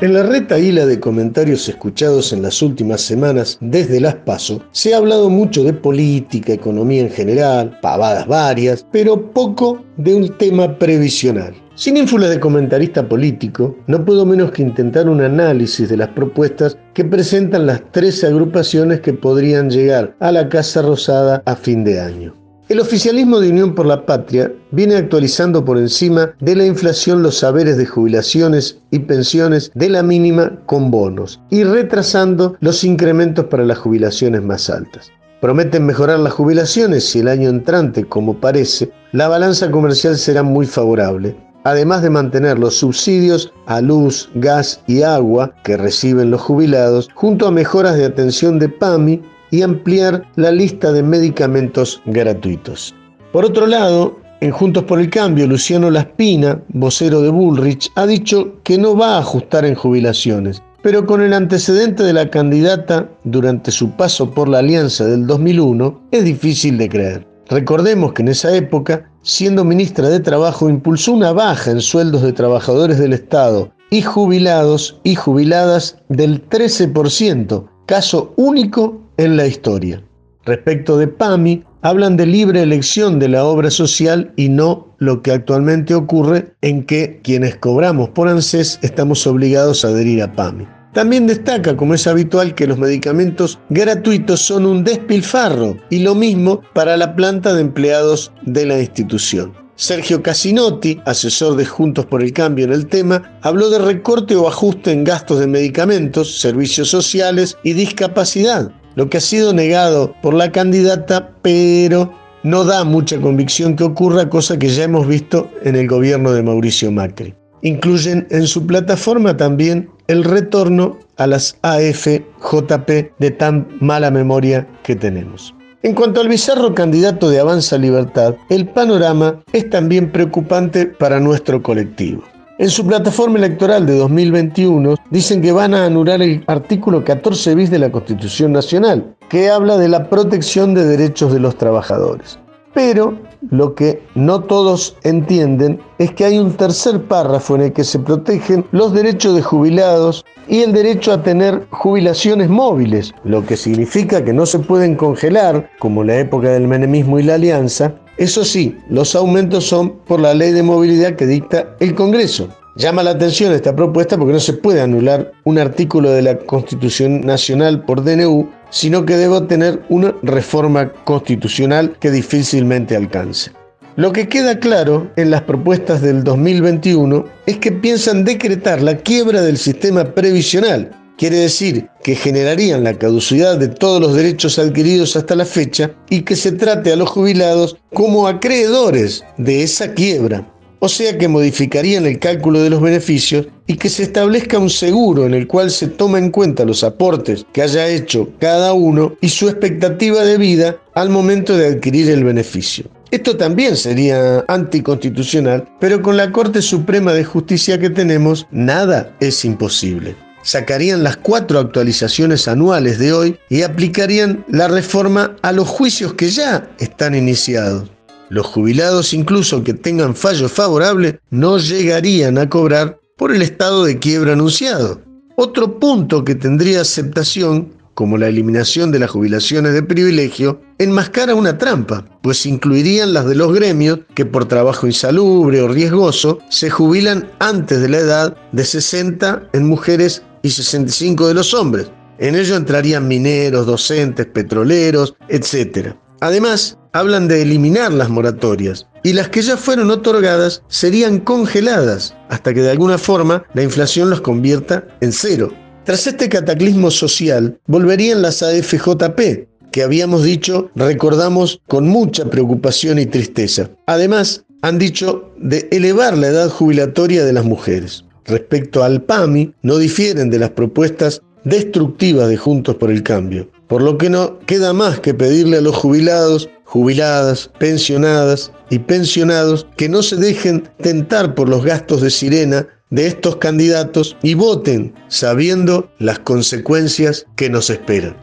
En la retaíla de comentarios escuchados en las últimas semanas desde las PASO, se ha hablado mucho de política, economía en general, pavadas varias, pero poco de un tema previsional. Sin ínfula de comentarista político, no puedo menos que intentar un análisis de las propuestas que presentan las tres agrupaciones que podrían llegar a la Casa Rosada a fin de año. El oficialismo de Unión por la Patria viene actualizando por encima de la inflación los saberes de jubilaciones y pensiones de la mínima con bonos y retrasando los incrementos para las jubilaciones más altas. Prometen mejorar las jubilaciones y el año entrante, como parece, la balanza comercial será muy favorable, además de mantener los subsidios a luz, gas y agua que reciben los jubilados, junto a mejoras de atención de PAMI y ampliar la lista de medicamentos gratuitos. Por otro lado, en Juntos por el Cambio, Luciano Laspina, vocero de Bullrich, ha dicho que no va a ajustar en jubilaciones, pero con el antecedente de la candidata durante su paso por la alianza del 2001, es difícil de creer. Recordemos que en esa época, siendo ministra de Trabajo, impulsó una baja en sueldos de trabajadores del Estado y jubilados y jubiladas del 13%, caso único en la historia. Respecto de PAMI, hablan de libre elección de la obra social y no lo que actualmente ocurre en que quienes cobramos por ANSES estamos obligados a adherir a PAMI. También destaca, como es habitual, que los medicamentos gratuitos son un despilfarro y lo mismo para la planta de empleados de la institución. Sergio Casinotti, asesor de Juntos por el Cambio en el tema, habló de recorte o ajuste en gastos de medicamentos, servicios sociales y discapacidad, lo que ha sido negado por la candidata, pero no da mucha convicción que ocurra, cosa que ya hemos visto en el gobierno de Mauricio Macri. Incluyen en su plataforma también el retorno a las AFJP de tan mala memoria que tenemos. En cuanto al bizarro candidato de Avanza Libertad, el panorama es también preocupante para nuestro colectivo. En su plataforma electoral de 2021 dicen que van a anular el artículo 14 bis de la Constitución Nacional, que habla de la protección de derechos de los trabajadores. Pero lo que no todos entienden es que hay un tercer párrafo en el que se protegen los derechos de jubilados y el derecho a tener jubilaciones móviles, lo que significa que no se pueden congelar, como la época del menemismo y la alianza. Eso sí, los aumentos son por la ley de movilidad que dicta el Congreso. Llama la atención esta propuesta porque no se puede anular un artículo de la Constitución Nacional por DNU, sino que debe tener una reforma constitucional que difícilmente alcance. Lo que queda claro en las propuestas del 2021 es que piensan decretar la quiebra del sistema previsional. Quiere decir que generarían la caducidad de todos los derechos adquiridos hasta la fecha y que se trate a los jubilados como acreedores de esa quiebra o sea que modificarían el cálculo de los beneficios y que se establezca un seguro en el cual se toma en cuenta los aportes que haya hecho cada uno y su expectativa de vida al momento de adquirir el beneficio. Esto también sería anticonstitucional, pero con la Corte Suprema de Justicia que tenemos, nada es imposible. Sacarían las cuatro actualizaciones anuales de hoy y aplicarían la reforma a los juicios que ya están iniciados. Los jubilados, incluso que tengan fallo favorable, no llegarían a cobrar por el estado de quiebra anunciado. Otro punto que tendría aceptación, como la eliminación de las jubilaciones de privilegio, enmascara una trampa, pues incluirían las de los gremios que por trabajo insalubre o riesgoso se jubilan antes de la edad de 60 en mujeres y 65 de los hombres. En ello entrarían mineros, docentes, petroleros, etc. Además, hablan de eliminar las moratorias y las que ya fueron otorgadas serían congeladas hasta que de alguna forma la inflación los convierta en cero. Tras este cataclismo social, volverían las AFJP, que habíamos dicho recordamos con mucha preocupación y tristeza. Además, han dicho de elevar la edad jubilatoria de las mujeres. Respecto al PAMI, no difieren de las propuestas destructivas de Juntos por el Cambio, por lo que no queda más que pedirle a los jubilados jubiladas, pensionadas y pensionados que no se dejen tentar por los gastos de sirena de estos candidatos y voten sabiendo las consecuencias que nos esperan.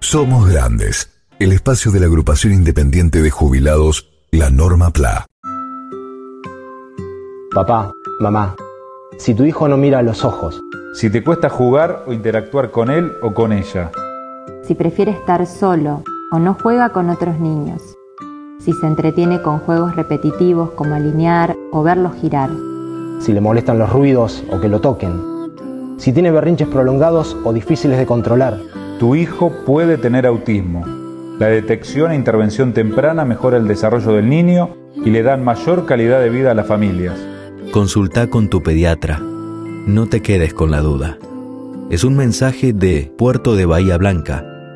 Somos Grandes, el espacio de la agrupación independiente de jubilados, la Norma PLA. Papá, mamá, si tu hijo no mira a los ojos, si te cuesta jugar o interactuar con él o con ella. Si prefiere estar solo o no juega con otros niños. Si se entretiene con juegos repetitivos como alinear o verlos girar. Si le molestan los ruidos o que lo toquen. Si tiene berrinches prolongados o difíciles de controlar. Tu hijo puede tener autismo. La detección e intervención temprana mejora el desarrollo del niño y le dan mayor calidad de vida a las familias. Consulta con tu pediatra no te quedes con la duda. Es un mensaje de Puerto de Bahía Blanca,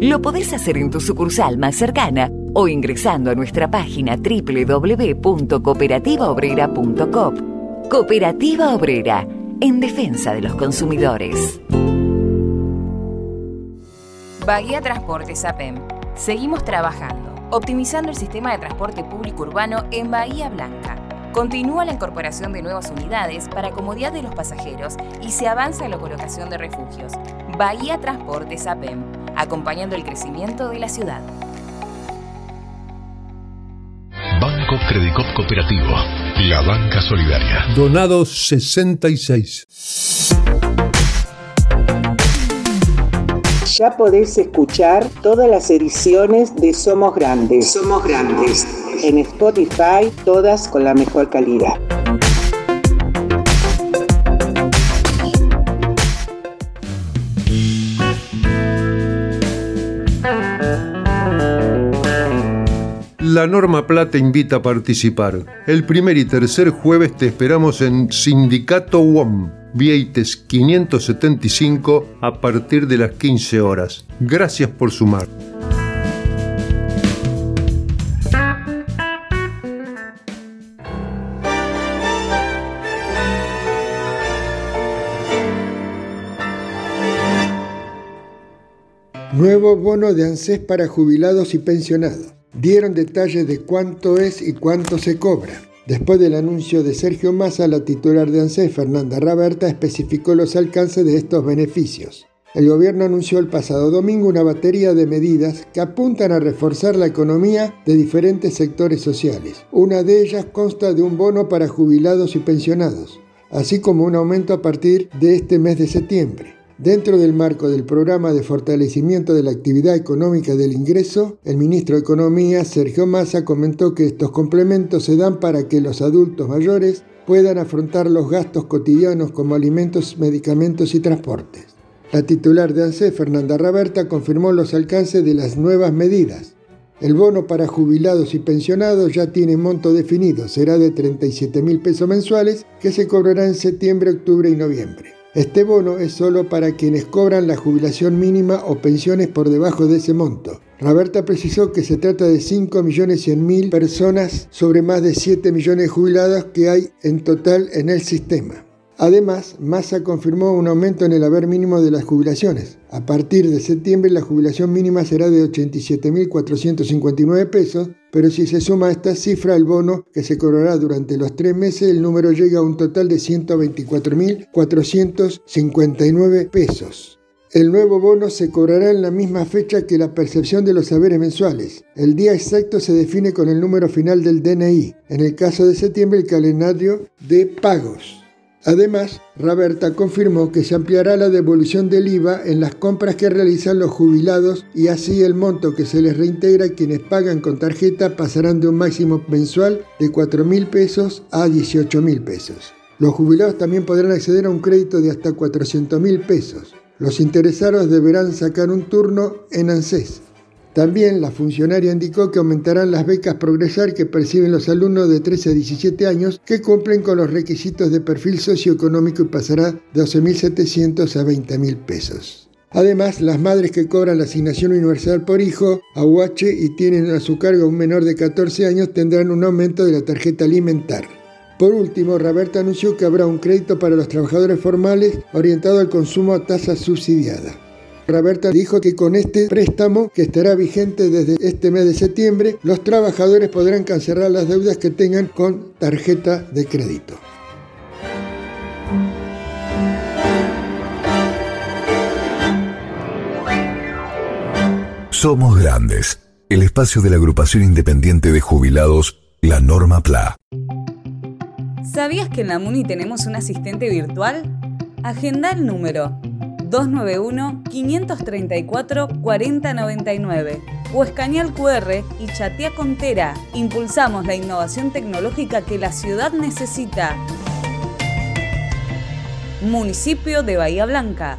Lo podés hacer en tu sucursal más cercana o ingresando a nuestra página www.cooperativaobrera.com. Cooperativa Obrera, en defensa de los consumidores. Bahía Transportes APEM. Seguimos trabajando, optimizando el sistema de transporte público urbano en Bahía Blanca Continúa la incorporación de nuevas unidades para comodidad de los pasajeros y se avanza en la colocación de refugios. Bahía Transportes APEM, acompañando el crecimiento de la ciudad. Banco Credicop Cooperativo, la banca solidaria. Donado 66. Ya podés escuchar todas las ediciones de Somos Grandes. Somos Grandes en Spotify, todas con la mejor calidad. La Norma Plata invita a participar. El primer y tercer jueves te esperamos en Sindicato WOM, Vieites 575, a partir de las 15 horas. Gracias por sumar. Nuevo bono de ANSES para jubilados y pensionados. Dieron detalles de cuánto es y cuánto se cobra. Después del anuncio de Sergio Massa, la titular de ANSES, Fernanda Raberta, especificó los alcances de estos beneficios. El gobierno anunció el pasado domingo una batería de medidas que apuntan a reforzar la economía de diferentes sectores sociales. Una de ellas consta de un bono para jubilados y pensionados, así como un aumento a partir de este mes de septiembre. Dentro del marco del programa de fortalecimiento de la actividad económica del ingreso, el ministro de Economía, Sergio Massa, comentó que estos complementos se dan para que los adultos mayores puedan afrontar los gastos cotidianos como alimentos, medicamentos y transportes. La titular de ANSES, Fernanda Raberta, confirmó los alcances de las nuevas medidas. El bono para jubilados y pensionados ya tiene monto definido, será de 37 mil pesos mensuales que se cobrará en septiembre, octubre y noviembre. Este bono es solo para quienes cobran la jubilación mínima o pensiones por debajo de ese monto. Roberta precisó que se trata de 5.100.000 personas sobre más de 7 millones de jubilados que hay en total en el sistema. Además, Massa confirmó un aumento en el haber mínimo de las jubilaciones. A partir de septiembre la jubilación mínima será de 87.459 pesos, pero si se suma a esta cifra el bono que se cobrará durante los tres meses, el número llega a un total de 124.459 pesos. El nuevo bono se cobrará en la misma fecha que la percepción de los saberes mensuales. El día exacto se define con el número final del DNI. En el caso de septiembre, el calendario de pagos. Además, Roberta confirmó que se ampliará la devolución del IVA en las compras que realizan los jubilados y así el monto que se les reintegra a quienes pagan con tarjeta pasarán de un máximo mensual de 4 mil pesos a 18 mil pesos. Los jubilados también podrán acceder a un crédito de hasta 400 mil pesos. Los interesados deberán sacar un turno en ANSES. También la funcionaria indicó que aumentarán las becas Progresar que perciben los alumnos de 13 a 17 años que cumplen con los requisitos de perfil socioeconómico y pasará de 12.700 a 20.000 pesos. Además, las madres que cobran la asignación universal por hijo, AUH, y tienen a su cargo un menor de 14 años tendrán un aumento de la tarjeta alimentar. Por último, Roberta anunció que habrá un crédito para los trabajadores formales orientado al consumo a tasa subsidiada. Roberta dijo que con este préstamo, que estará vigente desde este mes de septiembre, los trabajadores podrán cancelar las deudas que tengan con tarjeta de crédito. Somos Grandes, el espacio de la agrupación independiente de jubilados, la Norma PLA. ¿Sabías que en la MUNI tenemos un asistente virtual? Agenda el número 291-534-4099 o escanea el QR y chatea con Tera. Impulsamos la innovación tecnológica que la ciudad necesita. Municipio de Bahía Blanca.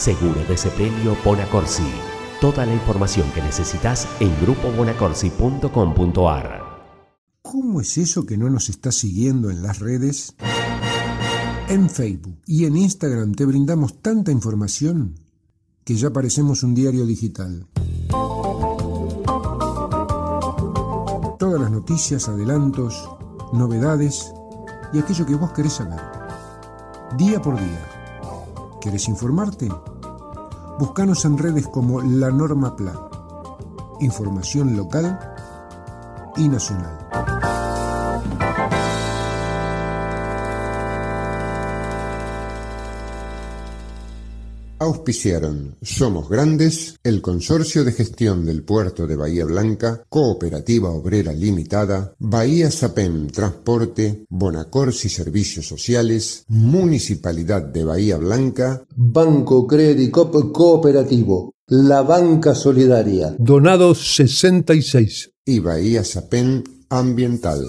Seguro de Sepelio Bonacorsi. Toda la información que necesitas en grupobonacorsi.com.ar. ¿Cómo es eso que no nos está siguiendo en las redes? En Facebook y en Instagram te brindamos tanta información que ya parecemos un diario digital. Todas las noticias, adelantos, novedades y aquello que vos querés saber. Día por día. ¿Querés informarte? Búscanos en redes como La Norma Pla. Información local y nacional. Auspiciaron Somos Grandes, el Consorcio de Gestión del Puerto de Bahía Blanca, Cooperativa Obrera Limitada, Bahía Sapem Transporte, Bonacorsi Servicios Sociales, Municipalidad de Bahía Blanca, Banco Credicop Cooperativo, la banca solidaria. Donado 66. y Bahía Sapem Ambiental.